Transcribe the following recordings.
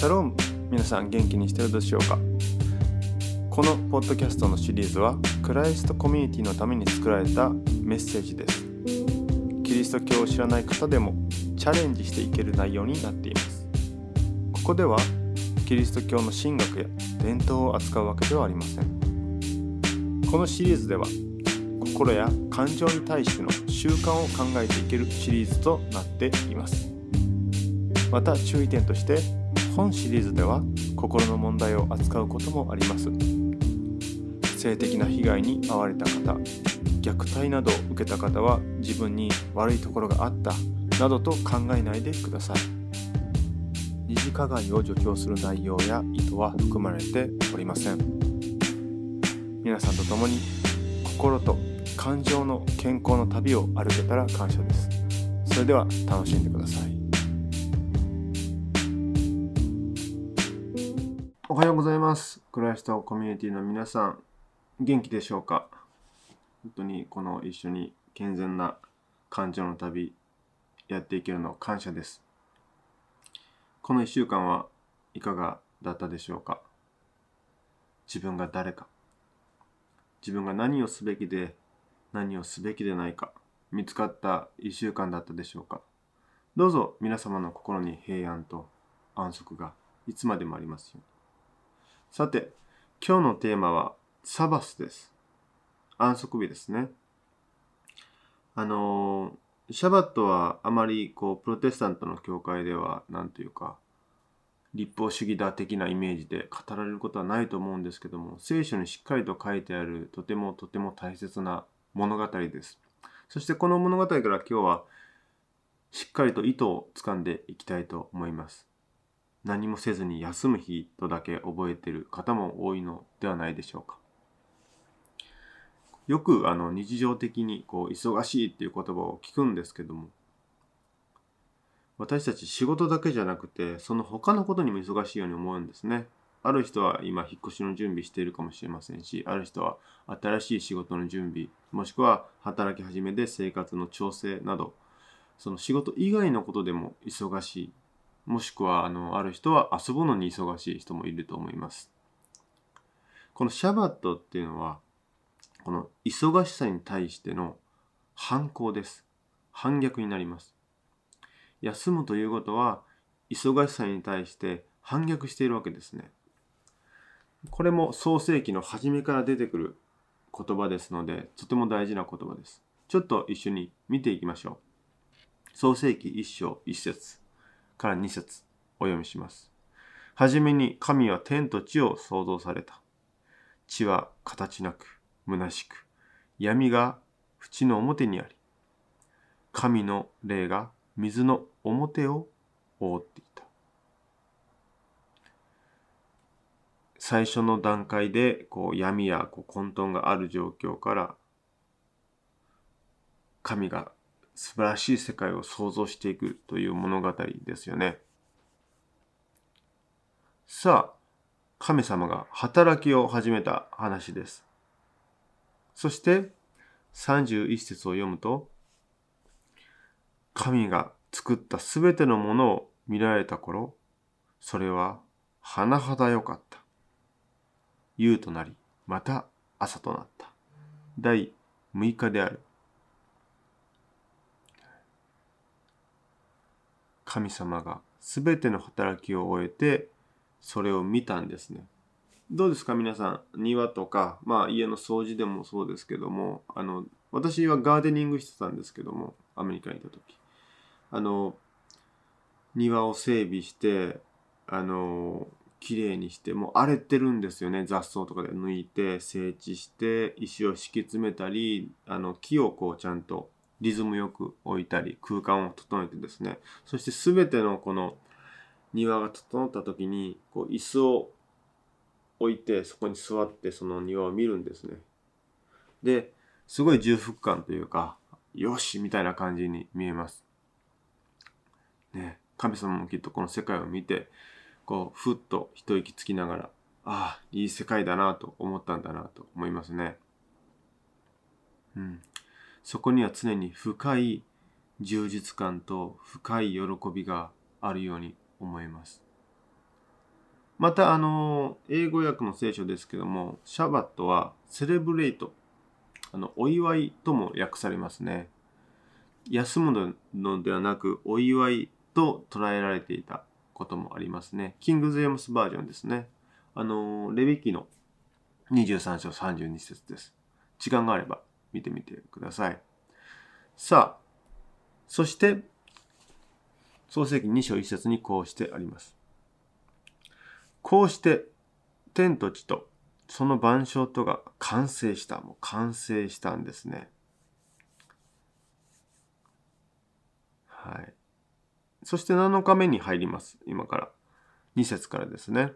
シャローム皆さん元気にしてるでしょうか。このポッドキャストのシリーズはクライストコミュニティのために作られたメッセージです。キリスト教を知らない方でもチャレンジしていける内容になっています。ここではキリスト教の神学や伝統を扱うわけではありません。このシリーズでは心や感情に対しての習慣を考えていけるシリーズとなっています。また注意点として本シリーズでは心の問題を扱うこともあります。性的な被害に遭われた方虐待などを受けた方は自分に悪いところがあったなどと考えないでください。二次加害を助長する内容や意図は含まれておりません。皆さんと共に心と感情の健康の旅を歩けたら感謝です。それでは楽しんでください。おはようございます。クライストコミュニティの皆さん元気でしょうか？本当にこの一緒に健全な感情の旅やっていけるの感謝です。この1週間はいかがだったでしょうか？自分が誰か？自分が何をすべきで何をすべきでないか見つかった1週間だったでしょうか？どうぞ皆様の心に平安と安息がいつまでもありますように。さて今日のテーマはサバスです。安息日ですね。あのシャバットはあまりこうプロテスタントの教会では何というか立法主義だ的なイメージで語られることはないと思うんですけども聖書にしっかりと書いてあるとてもとても大切な物語です。そしてこの物語から今日はしっかりと意図をつかんでいきたいと思います。何もせずに休む日とだけ覚えてる方も多いのではないでしょうか。よくあの日常的にこう忙しいっていう言葉を聞くんですけども私たち仕事だけじゃなくてその他のことにも忙しいように思うんですね。ある人は今引っ越しの準備しているかもしれませんしある人は新しい仕事の準備もしくは働き始めで生活の調整などその仕事以外のことでも忙しい。もしくはあのある人は遊ぶのに忙しい人もいると思います。このシャバットっていうのはこの忙しさに対しての反抗です。反逆になります。休むということは忙しさに対して反逆しているわけですね。これも創世紀の初めから出てくる言葉ですので、とても大事な言葉です。ちょっと一緒に見ていきましょう。創世紀一章一節。から二節お読みします。はじめに神は天と地を創造された。地は形なく、虚しく、闇が縁の表にあり、神の霊が水の表を覆っていた。最初の段階でこう闇やこう混沌がある状況から神が素晴らしい世界を創造していくという物語ですよね。さあ、神様が働きを始めた話です。そして31節を読むと、神が作ったすべてのものを見られた頃、それは甚だ良かった。夕となり、また朝となった。第6日である。神様がすべての働きを終えて、それを見たんですね。どうですか皆さん、庭とか、まあ家の掃除でもそうですけども、あの、私はガーデニングしてたんですけども、アメリカにいた時。あの、庭を整備して、あの、きれいにしてもう荒れてるんですよね雑草とかで抜いて整地して石を敷き詰めたりあの木をこうちゃんとリズムよく置いたり空間を整えてですね。そして全てのこの庭が整った時にこう椅子を置いてそこに座ってその庭を見るんですね。ですごい重複感というかよしみたいな感じに見えます。ね神様もきっとこの世界を見てこうふっと一息つきながらああいい世界だなと思ったんだなと思いますね。うん、そこには常に深い充実感と深い喜びがあるように思います。また、あの、英語訳の聖書ですけども、シャバットはセレブレイト、あの、お祝いとも訳されますね。休むのではなく、お祝いと捉えられていたこともありますね。キング・ゼームスバージョンですね。あの、レビキの23章32節です。時間があれば見てみてください。さあ、そして、創世記2章1節にこうしてあります。こうして天と地とその万象とが完成した。もう完成したんですね。はい。そして7日目に入ります。今から。2節からですね。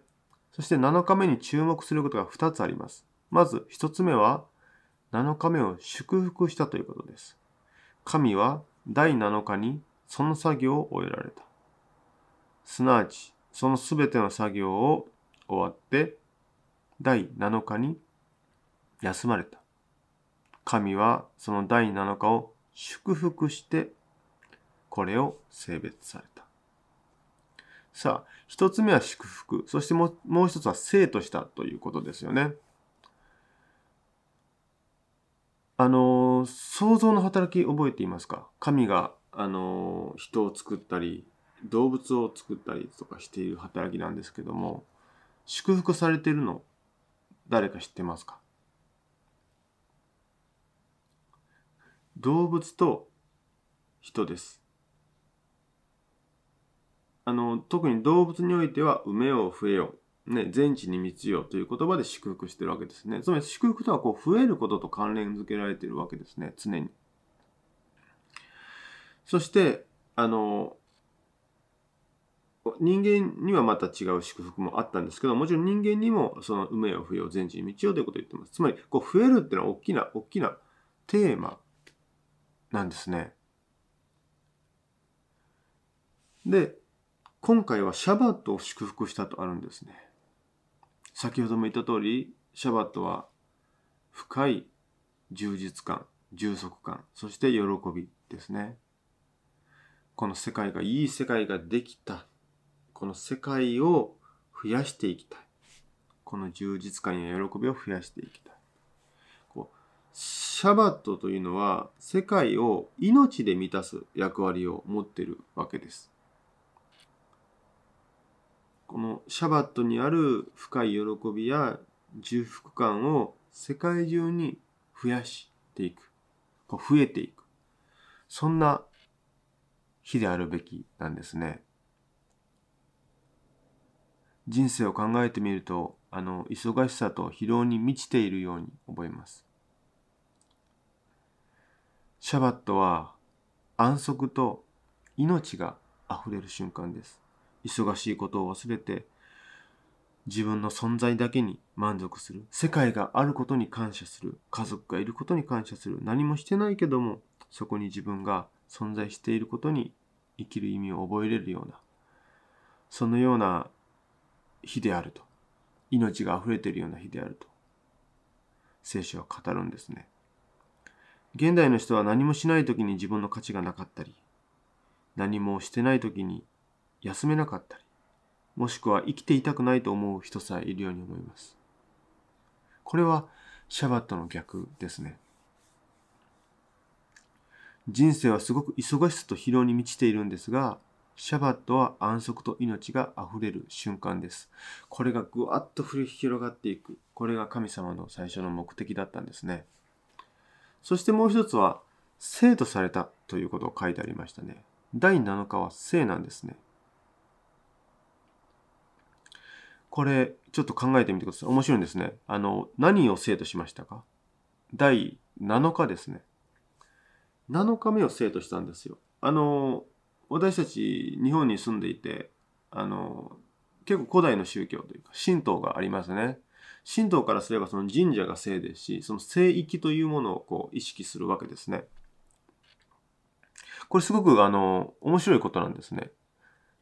そして7日目に注目することが2つあります。まず1つ目は、7日目を祝福したということです。神は第7日にその作業を終えられた。すなわち、そのすべての作業を終わって第7日に休まれた。神はその第7日を祝福してこれを性別された。さあ、一つ目は祝福。そしてもうもう一つは生としたということですよね。あの、想像の働き覚えていますか？神が、あの、人を作ったり、動物を作ったりとかしている働きなんですけども祝福されてるの誰か知ってますか？動物と人です。あの特に動物においては「埋めよう増えよう」ね、全地に満ちよという言葉で祝福してるわけですね。つまり祝福とはこう増えることと関連づけられているわけですね、常に。そして、あの、人間にはまた違う祝福もあったんですけど、もちろん人間にもその梅を増えよ、全地に道をということを言ってます。つまり、こう増えるっていうのは大きな、大きなテーマなんですね。で、今回はシャバットを祝福したとあるんですね。先ほども言った通り、シャバットは深い充実感、充足感、そして喜びですね。この世界が、いい世界ができたこの世界を増やしていきたい。この充実感や喜びを増やしていきたい。こうシャバットというのは世界を命で満たす役割を持っているわけです。このシャバットにある深い喜びや重複感を世界中に増やしていく。こう増えていく。そんな日であるべきなんですね。人生を考えてみると、あの、忙しさと疲労に満ちているように思います。シャバットは安息と命が溢れる瞬間です。忙しいことを忘れて、自分の存在だけに満足する。世界があることに感謝する。家族がいることに感謝する。何もしてないけども、そこに自分が存在していることに生きる意味を覚えれるような、そのような日であると。命が溢れているような日であると。聖書は語るんですね。現代の人は何もしない時に自分の価値がなかったり、何もしてない時に休めなかったり、もしくは生きていたくないと思う人さえいるように思います。これはシャバットの逆ですね。人生はすごく忙しさと疲労に満ちているんですが、シャバットは安息と命があふれる瞬間です。これがぐわっと広がっていく。これが神様の最初の目的だったんですね。そしてもう一つは、生とされたということを書いてありましたね。第7日は生なんですね。これ、ちょっと考えてみてください。面白いんですね。あの、何を生としましたか？第7日ですね。7日目を生としたんですよ。あの、私たち日本に住んでいてあの結構古代の宗教というか神道がありますね。神道からすればその神社が聖ですしその聖域というものをこう意識するわけですね。これすごくあの面白いことなんですね。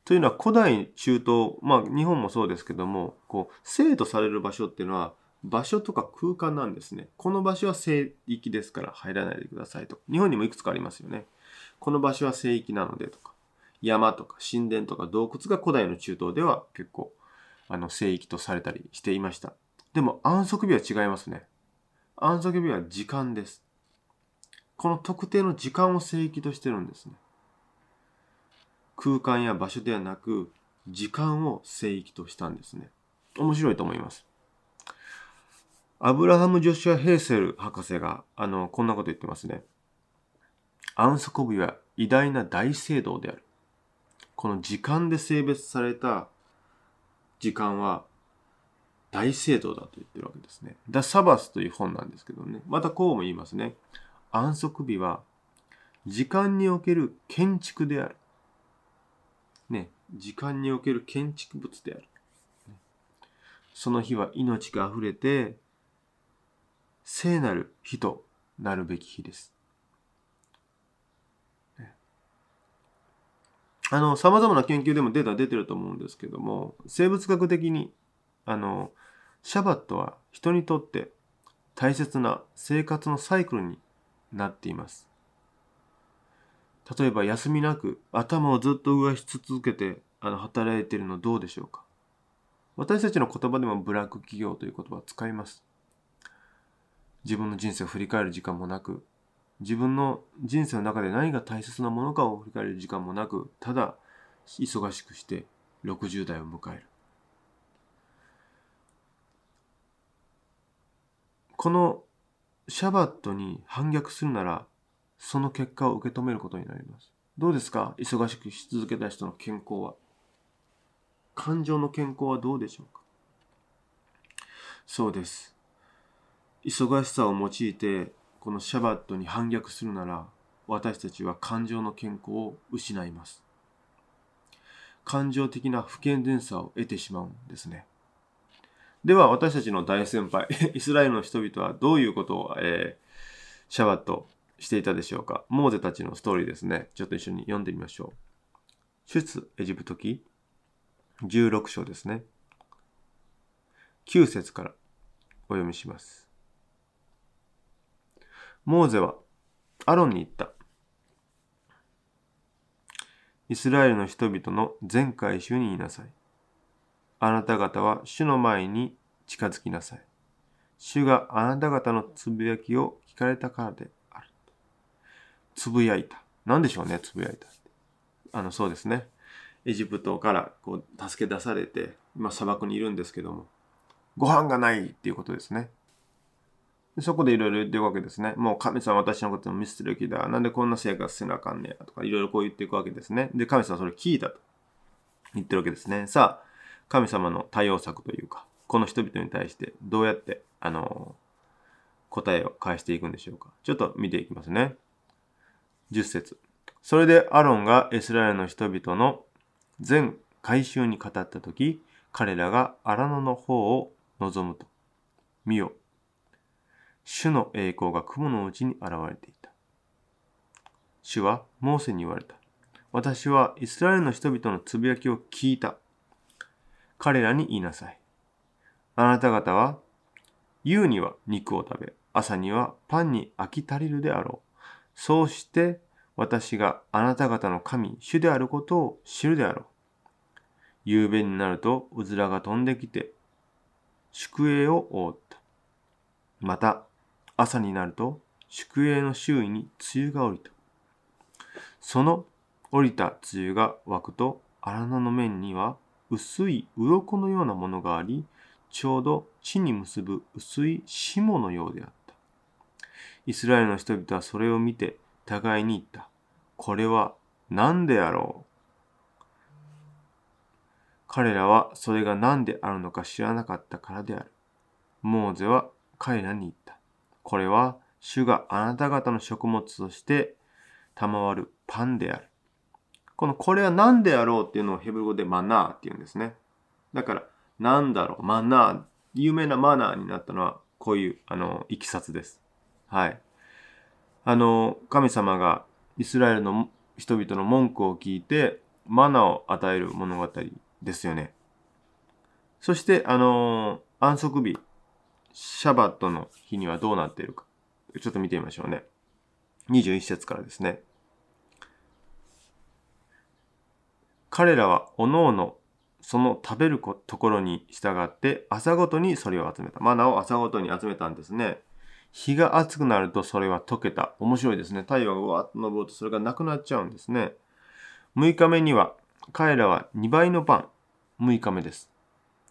というのは古代中東まあ日本もそうですけどもこう聖とされる場所っていうのは場所とか空間なんですね。この場所は聖域ですから入らないでくださいと。日本にもいくつかありますよね。この場所は聖域なのでとか。山とか神殿とか洞窟が古代の中東では結構あの聖域とされたりしていました。でも安息日は違いますね。安息日は時間です。この特定の時間を聖域としてるんですね。空間や場所ではなく、時間を聖域としたんですね。面白いと思います。アブラハム・ジョシュア・ヘーセル博士が、あの、こんなこと言ってますね。安息日は偉大な大聖堂である。この時間で性別された時間は大聖堂だと言ってるわけですね。ダ・サバスという本なんですけどね。またこうも言いますね。安息日は時間における建築である。ね、時間における建築物である。その日は命が溢れて、聖なる日となるべき日です。あの、様々な研究でもデータ出てると思うんですけども、生物学的に、あの、シャバットは人にとって大切な生活のサイクルになっています。例えば休みなく頭をずっと動かし続けてあの働いているのどうでしょうか？私たちの言葉でもブラック企業という言葉を使います。自分の人生を振り返る時間もなく、自分の人生の中で何が大切なものかを振り返る時間もなく、ただ忙しくして60代を迎える。このシャバットに反逆するなら、その結果を受け止めることになります。どうですか？忙しくし続けた人の健康は。感情の健康はどうでしょうか？そうです。忙しさを用いてこのシャバットに反逆するなら私たちは感情の健康を失います。感情的な不健全さを得てしまうんですね。では私たちの大先輩、イスラエルの人々はどういうことを、えー、シャバットしていたでしょうか？モーゼたちのストーリーですね。ちょっと一緒に読んでみましょう。出エジプト記16章ですね。9節からお読みします。モーゼはアロンに言った。イスラエルの人々の全回収に言いなさい。あなた方は主の前に近づきなさい。主があなた方のつぶやきを聞かれたからで。つぶやいた。何でしょうね、つぶやいた。あの、そうですね。エジプトからこう助け出されて、今砂漠にいるんですけども、ご飯がないっていうことですね。そこでいろいろ言っていくわけですね。もう神様私のことを見捨てる気だ。なんでこんな生活せなあかんねや。とかいろいろこう言っていくわけですね。で、神様それ聞いたと言ってるわけですね。さあ、神様の対応策というか、この人々に対してどうやって、あの、答えを返していくんでしょうか。ちょっと見ていきますね。10節それでアロンがイスラエルの人々の全改宗に語ったとき、彼らが荒野の方を望むと。見よ、主の栄光が雲のうちに現れていた。主はモーセに言われた。私はイスラエルの人々のつぶやきを聞いた。彼らに言いなさい。あなた方は、夕には肉を食べ、朝にはパンに飽き足りるであろう。そうして私があなた方の神、主であることを知るであろう。夕べになるとうずらが飛んできて、宿営を覆った。また、朝になると宿営の周囲に梅雨が降りた。その降りた梅雨が湧くと荒野の面には薄い鱗のようなものがあり、ちょうど地に結ぶ薄い霜のようであった。イスラエルの人々はそれを見て互いに言った。これは何であろう？彼らはそれが何であるのか知らなかったからである。モーゼは彼らに言った。これは主があなた方の食物として賜るパンである。このこれは何であろうっていうのをヘブル語でマナーっていうんですね。だから、何だろう、マナー、有名なマナーになったのはこういう、あの、いきさつです。はい。あの、神様がイスラエルの人々の文句を聞いて、マナを与える物語ですよね。そして、あの、安息日、シャバットの日にはどうなっているか。ちょっと見てみましょうね。21節からですね。彼らはおのおのその食べるところに従って朝ごとにそれを集めた。マナを朝ごとに集めたんですね。日が暑くなるとそれは溶けた。面白いですね。太陽がわーっと昇るとそれがなくなっちゃうんですね。6日目には彼らは2倍のパン。6日目です。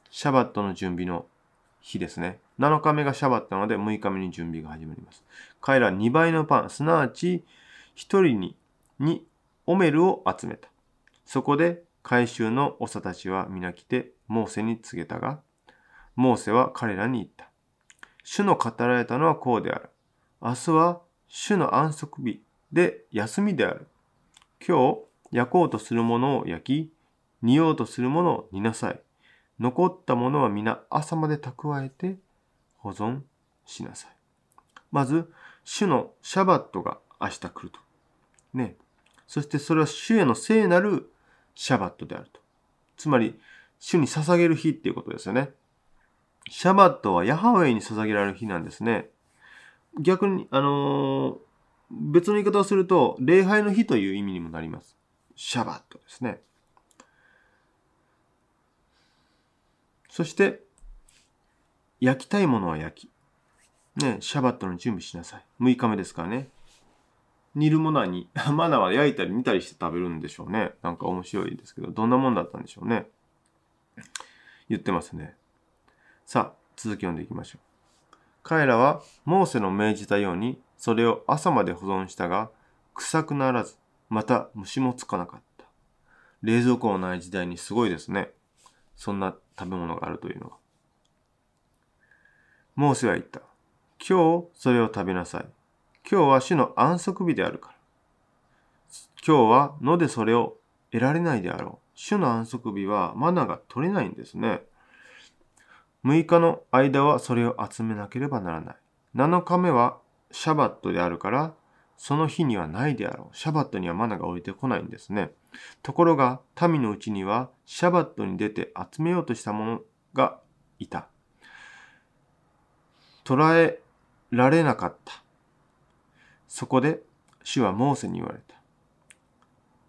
シャバットの準備の日ですね。7日目がシャバットなので6日目に準備が始まります。彼らは2倍のパン、すなわち1人ににオメルを集めた。そこで回収の長たちは皆来てモーセに告げたが、モーセは彼らに言った。主の語られたのはこうである。明日は主の安息日で休みである。今日焼こうとするものを焼き、煮ようとするものを煮なさい。残ったものは皆朝まで蓄えて保存しなさい。まず、主のシャバットが明日来ると。ね。そしてそれは主への聖なるシャバットであると。つまり、主に捧げる日っていうことですよね。シャバットはヤハウェイに捧げられる日なんですね。逆に、あのー、別の言い方をすると、礼拝の日という意味にもなります。シャバットですね。そして、焼きたいものは焼き。ね、シャバットの準備しなさい。6日目ですからね。煮るものはに、マナは焼いたり煮たりして食べるんでしょうね。なんか面白いですけど、どんなもんだったんでしょうね。言ってますね。さあ、続き読んでいきましょう。彼らはモーセの命じたように、それを朝まで保存したが、臭くならず、また虫もつかなかった。冷蔵庫のない時代にすごいですね。そんな食べ物があるというのは。モーセは言った。今日それを食べなさい。今日は主の安息日であるから。今日は野でそれを得られないであろう。主の安息日はマナが取れないんですね。6日の間はそれを集めなければならない。7日目はシャバットであるから、その日にはないであろう。シャバットにはマナが降りてこないんですね。ところが、民のうちにはシャバットに出て集めようとした者がいた。捕らえられなかった。そこで主はモーセに言われた。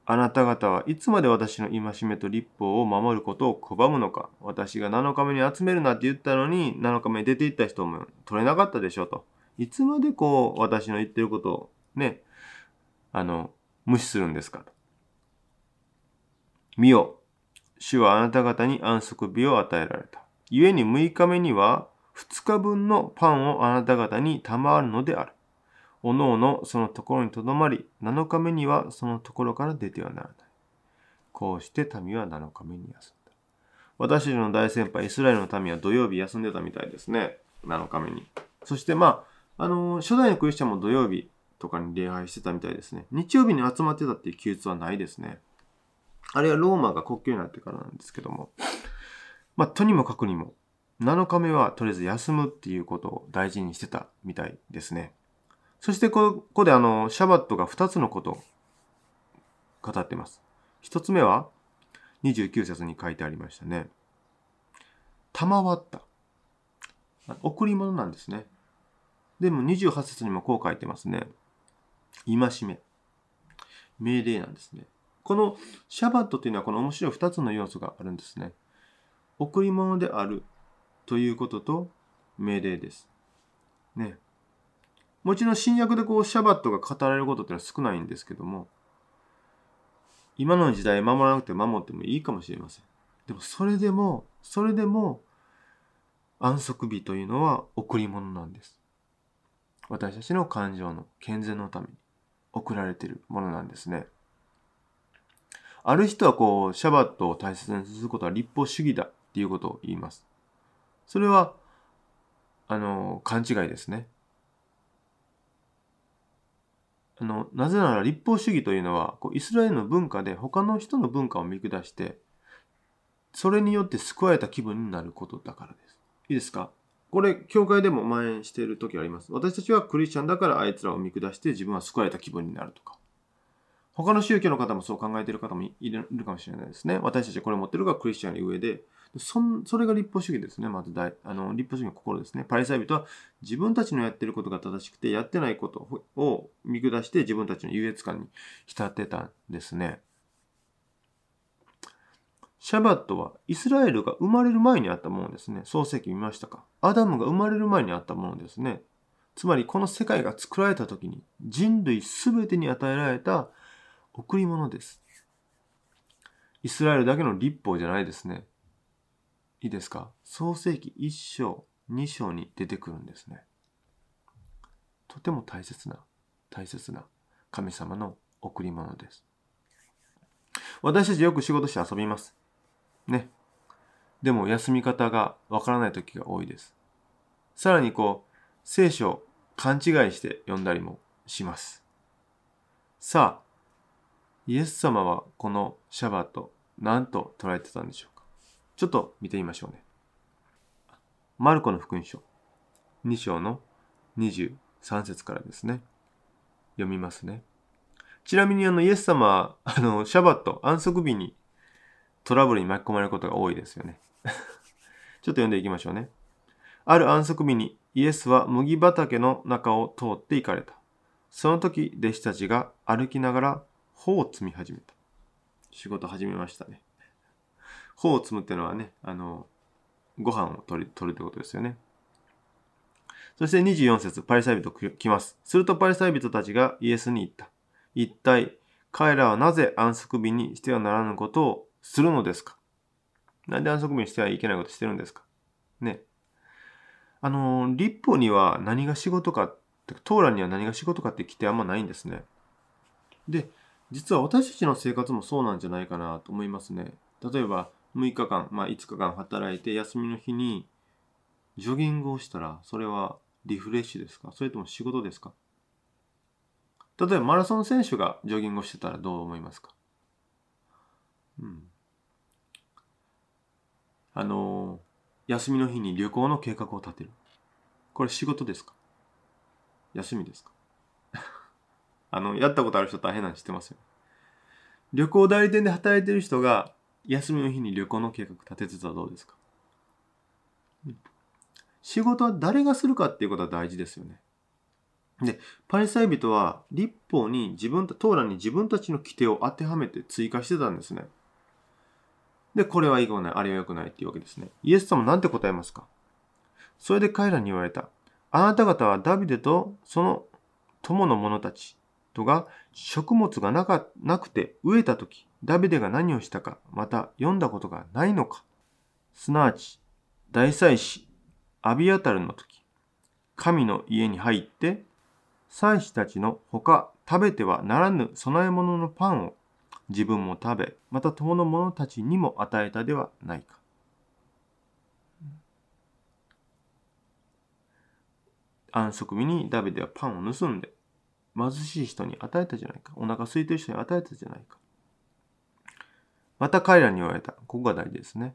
あなた方はいつまで私の戒めと立法を守ることを拒むのか私が7日目に集めるなって言ったのに7日目に出て行った人も取れなかったでしょうと。いつまでこう私の言ってることをね、あの、無視するんですかと。見よ、主はあなた方に安息日を与えられた。故に6日目には2日分のパンをあなた方に賜るのである。おのおのそのところにとどまり、7日目にはそのところから出てはならない。こうして民は7日目に休んだ。私たちの大先輩、イスラエルの民は土曜日休んでたみたいですね。7日目に。そしてまあ、あの初代のクリスチャンも土曜日とかに礼拝してたみたいですね。日曜日に集まってたっていう記述はないですね。あれはローマが国境になってからなんですけども。まあ、とにもかくにも、7日目はとりあえず休むっていうことを大事にしてたみたいですね。そしてここであの、シャバットが2つのことを語っています。1つ目は、29節に書いてありましたね。賜った。贈り物なんですね。でも28節にもこう書いてますね。戒め。命令なんですね。このシャバットというのはこの面白い2つの要素があるんですね。贈り物であるということと命令です。ね。もちろん新約でこうシャバットが語られることってのは少ないんですけども、今の時代守らなくて守ってもいいかもしれません。でもそれでも、それでも安息日というのは贈り物なんです。私たちの感情の健全のために贈られているものなんですね。ある人はこう、シャバットを大切にすることは立法主義だっていうことを言います。それは、あの、勘違いですね。あのなぜなら立法主義というのはこうイスラエルの文化で他の人の文化を見下してそれによって救われた気分になることだからです。いいですか？これ、教会でも蔓延している時あります。私たちはクリスチャンだからあいつらを見下して自分は救われた気分になるとか。他の宗教の方もそう考えている方もいるかもしれないですね。私たちこれ持ってるがクリスチャンに上で、そんそれが立法主義ですね。まず大あの立法主義の心ですね。パリサイ人は自分たちのやってることが正しくて、やってないことを見下して自分たちの優越感に浸ってたんですね。シャバットはイスラエルが生まれる前にあったものですね。創世記見ましたか？アダムが生まれる前にあったものですね。つまりこの世界が作られた時に人類すべてに与えられた贈り物です。イスラエルだけの立法じゃないですね。いいですか？創世記1章、2章に出てくるんですね。とても大切な、大切な神様の贈り物です。私たちよく仕事して遊びます。ね。でも休み方がわからない時が多いです。さらにこう、聖書を勘違いして読んだりもします。さあ、イエス様はこのシャバト何と捉えてたんでしょうか？ちょっと見てみましょうね。マルコの福音書2章の23節からですね。読みますね。ちなみにあのイエス様はあのシャバット安息日にトラブルに巻き込まれることが多いですよね。ちょっと読んでいきましょうね。ある安息日にイエスは麦畑の中を通って行かれた。その時、弟子たちが歩きながら穂を摘み始めた。仕事始めましたね。穂を摘むってのはね、あの、ご飯を取る取るってことですよね。そして24節パリサイ人来ます。するとパリサイ人たちがイエスに言った。一体、彼らはなぜ安息日にしてはならぬことをするのですか？なんで安息日にしてはいけないことしてるんですか？ね。あの、立法には何が仕事か、トーラには何が仕事かって規定あんまないんですね。で、実は私たちの生活もそうなんじゃないかなと思いますね。例えば、6日間、まあ5日間働いて休みの日にジョギングをしたら、それはリフレッシュですか？それとも仕事ですか？例えばマラソン選手がジョギングをしてたらどう思いますか？うん。あの、休みの日に旅行の計画を立てる。これ仕事ですか？休みですか？あの、やったことある人大変なん知ってますよ。旅行代理店で働いてる人が休みの日に旅行の計画立ててたらどうですか、仕事は誰がするかっていうことは大事ですよね。で、パリサイ人は立法に自分と、トーラに自分たちの規定を当てはめて追加してたんですね。で、これはいいことない、あれは良くないっていうわけですね。イエス様なんて答えますか？それで彼らに言われた。あなた方はダビデとその友の者たちとが食物がなかなくて飢えた時、ダビデが何をしたか、また読んだことがないのか。すなわち、大祭司アビアタルの時、神の家に入って祭司たちのほか食べてはならぬ供え物のパンを自分も食べ、また友の者たちにも与えたではないか。安息日にダビデはパンを盗んで貧しい人に与えたじゃないか。お腹空いてる人に与えたじゃないか。また彼らに言われた。ここが大事ですね。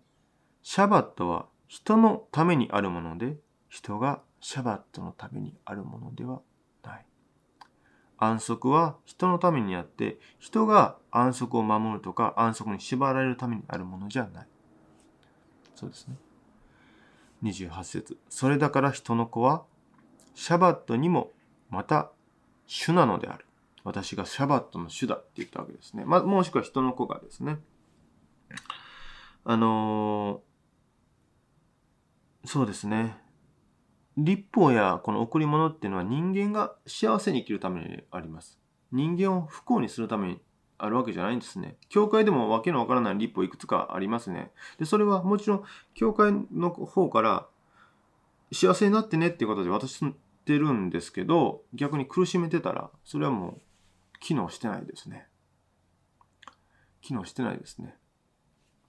シャバットは人のためにあるもので、人がシャバットのためにあるものではない安息は人のためにあって、人が安息を守るとか安息に縛られるためにあるものじゃない。そうですね。28節それだから人の子は、シャバットにもまた主なのである。私がシャバットの主だって言ったわけですね。まもしくは人の子がですね。あのー、そうですね。立法やこの贈り物っていうのは人間が幸せに生きるためにあります。人間を不幸にするためにあるわけじゃないんですね。教会でもわけのわからない立法いくつかありますね。で、それはもちろん教会の方から幸せになってねっていうことで渡してるんですけど、逆に苦しめてたら、それはもう機能してないですね。機能してないですね。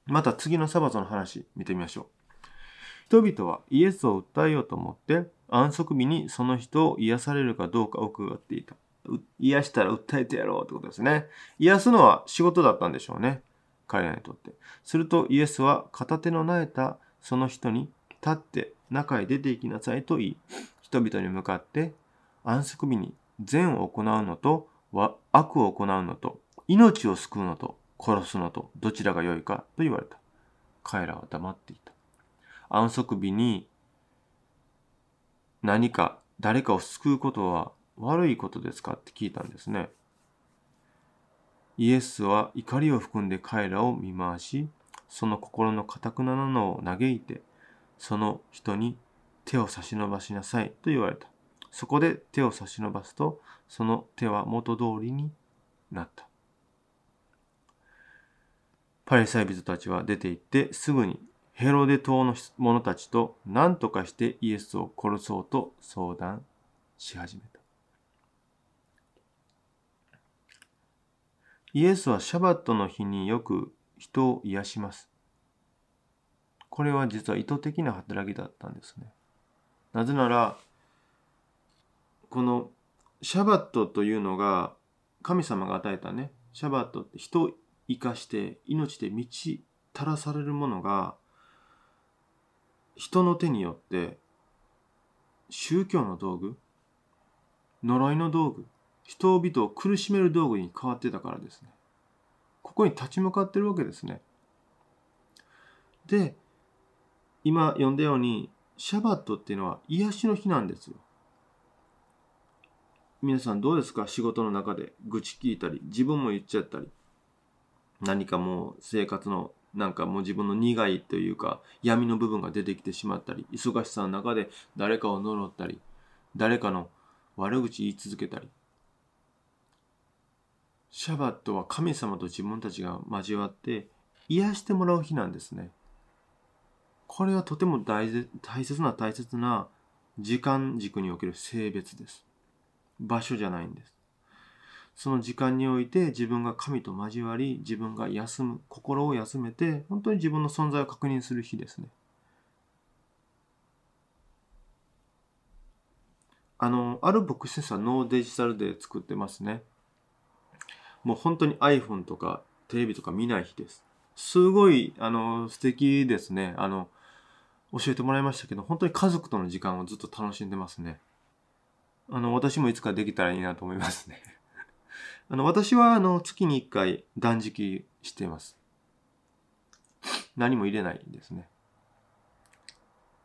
また次のサバトの話見てみましょう。人々はイエスを訴えようと思って安息日にその人を癒されるかどうかを伺っていた。癒したら訴えてやろうってことですね。癒すのは仕事だったんでしょうね。彼らにとって。するとイエスは片手の苗えたその人に立って中へ出て行きなさいと言い、人々に向かって安息日に善を行うのと悪を行うのと命を救うのと殺すのとどちらが良いかと言われた。彼らは黙っていた。安息日に何か誰かを救うことは悪いことですか？って聞いたんですね。イエスは怒りを含んで彼らを見回し、その心のかたくななのを嘆いて、その人に手を差し伸ばしなさいと言われた。そこで手を差し伸ばすと、その手は元通りになった。パリサイ人たちは出て行ってすぐにヘロデ島の者たちと何とかしてイエスを殺そうと相談し始めた。イエスはシャバットの日によく人を癒します。これは実は意図的な働きだったんですね。なぜなら、このシャバットというのが神様が与えたね、シャバットって人を生かして命で満ち足らされるものが人の手によって宗教の道具呪いの道具人々を苦しめる道具に変わってたからですね。ここに立ち向かってるわけですね。で今読んだようにシャバットっていうのは癒しの日なんですよ。皆さんどうですか？仕事の中で愚痴聞いたり自分も言っちゃったり。何かもう生活のなんかもう自分の苦いというか闇の部分が出てきてしまったり忙しさの中で誰かを呪ったり誰かの悪口言い続けたり。シャバットは神様と自分たちが交わって癒してもらう日なんですね。これはとても大大切な大切な時間軸における性別です場所じゃないんですその時間において自分が神と交わり、自分が休む、心を休めて、本当に自分の存在を確認する日ですね。あの、ある牧師先生はノーデジタルで作ってますね。もう本当に iPhone とかテレビとか見ない日です。すごい、あの、素敵ですね。あの、教えてもらいましたけど、本当に家族との時間をずっと楽しんでますね。あの、私もいつかできたらいいなと思いますね。あの、私は、あの、月に1回断食しています。何も入れないんですね。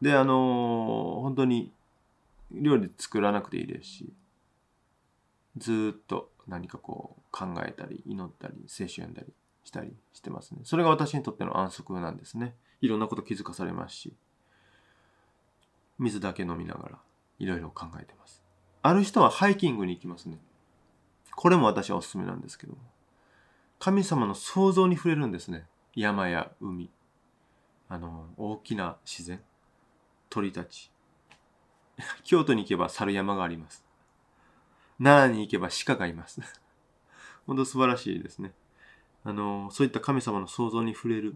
で、あの、本当に料理作らなくていいですし、ずっと何かこう考えたり、祈ったり、聖書読んだりしたりしてますね。それが私にとっての安息なんですね。いろんなこと気づかされますし、水だけ飲みながらいろいろ考えてます。ある人はハイキングに行きますね。これも私はおすすめなんですけども。神様の創造に触れるんですね。山や海、あの、大きな自然、鳥たち。京都に行けば猿山があります。奈良に行けば鹿がいます。本当素晴らしいですね。あの、そういった神様の創造に触れる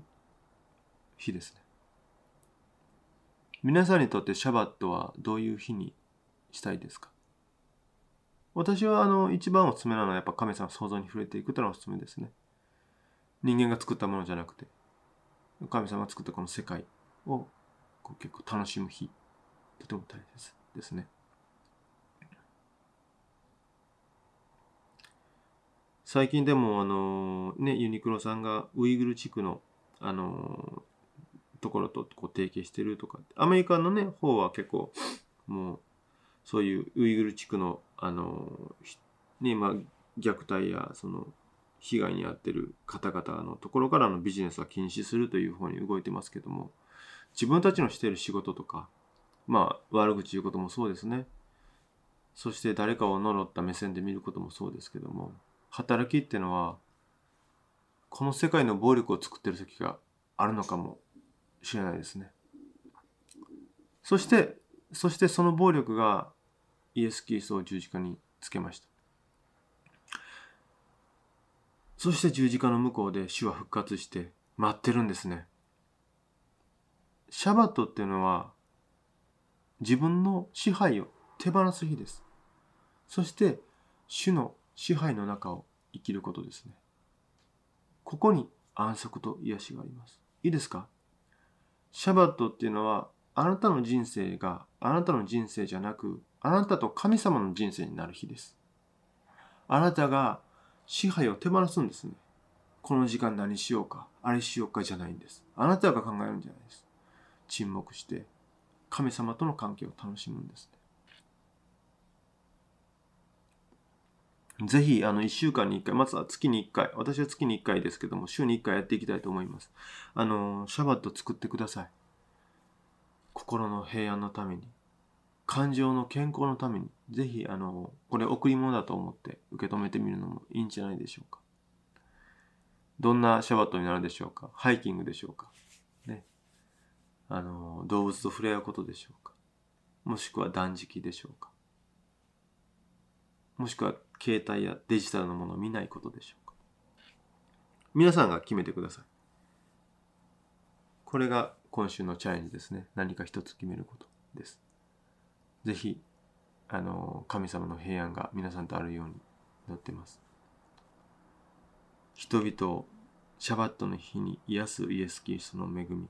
日ですね。皆さんにとってシャバットはどういう日にしたいですか？私はあの一番おすすめなのはやっぱ神様創造に触れていくというのがおすすめですね。人間が作ったものじゃなくて、神様が作ったこの世界を結構楽しむ日、とても大切ですね。最近でもあのね、ユニクロさんがウイグル地区のあのところとこう提携してるとか、アメリカのね、方は結構もうそういうウイグル地区のあの、ね、まあ、虐待やその被害に遭ってる方々のところからのビジネスは禁止するという方に動いてますけども自分たちのしてる仕事とかまあ悪口言うこともそうですね。そして誰かを呪った目線で見ることもそうですけども働きってのはこの世界の暴力を作ってる時があるのかもしれないですねそしてそしてその暴力がイエス・キリストを十字架につけました。そして十字架の向こうで主は復活して待ってるんですね。シャバットっていうのは自分の支配を手放す日です。そして主の支配の中を生きることですね。ここに安息と癒しがあります。いいですか？シャバットっていうのはあなたの人生があなたの人生じゃなくあなたと神様の人生になる日です。あなたが支配を手放すんですね。この時間何しようか、あれしようかじゃないんです。あなたが考えるんじゃないです。沈黙して神様との関係を楽しむんですね。ぜひ、あの、1週間に1回、まずは月に1回、私は月に1回ですけども、週に1回やっていきたいと思います。あの、シャバット作ってください。心の平安のために、感情の健康のために、ぜひ、あの、これ贈り物だと思って受け止めてみるのもいいんじゃないでしょうか。どんなシャバットになるでしょうかハイキングでしょうかね。あの、動物と触れ合うことでしょうかもしくは断食でしょうかもしくは携帯やデジタルのものを見ないことでしょうか？皆さんが決めてください。これが今週のチャレンジですね。何か一つ決めることです。ぜひ、あの、神様の平安が皆さんとあるようになっています。人々をシャバットの日に癒すイエス・キリストの恵み、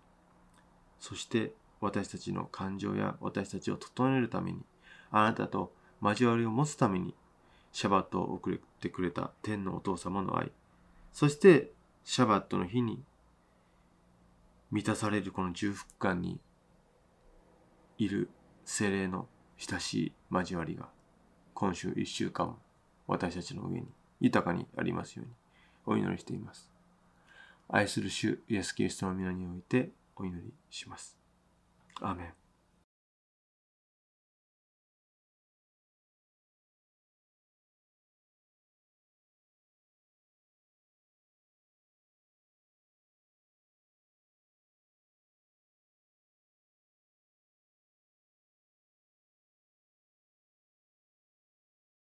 そして私たちの感情や私たちを整えるために、あなたと交わりを持つためにシャバットを送ってくれた天のお父様の愛、そしてシャバットの日に満たされるこの重複感にいる精霊の親しい交わりが今週一週間私たちの上に豊かにありますようにお祈りしています。愛する主イエス・キリストの皆においてお祈りします。アーメン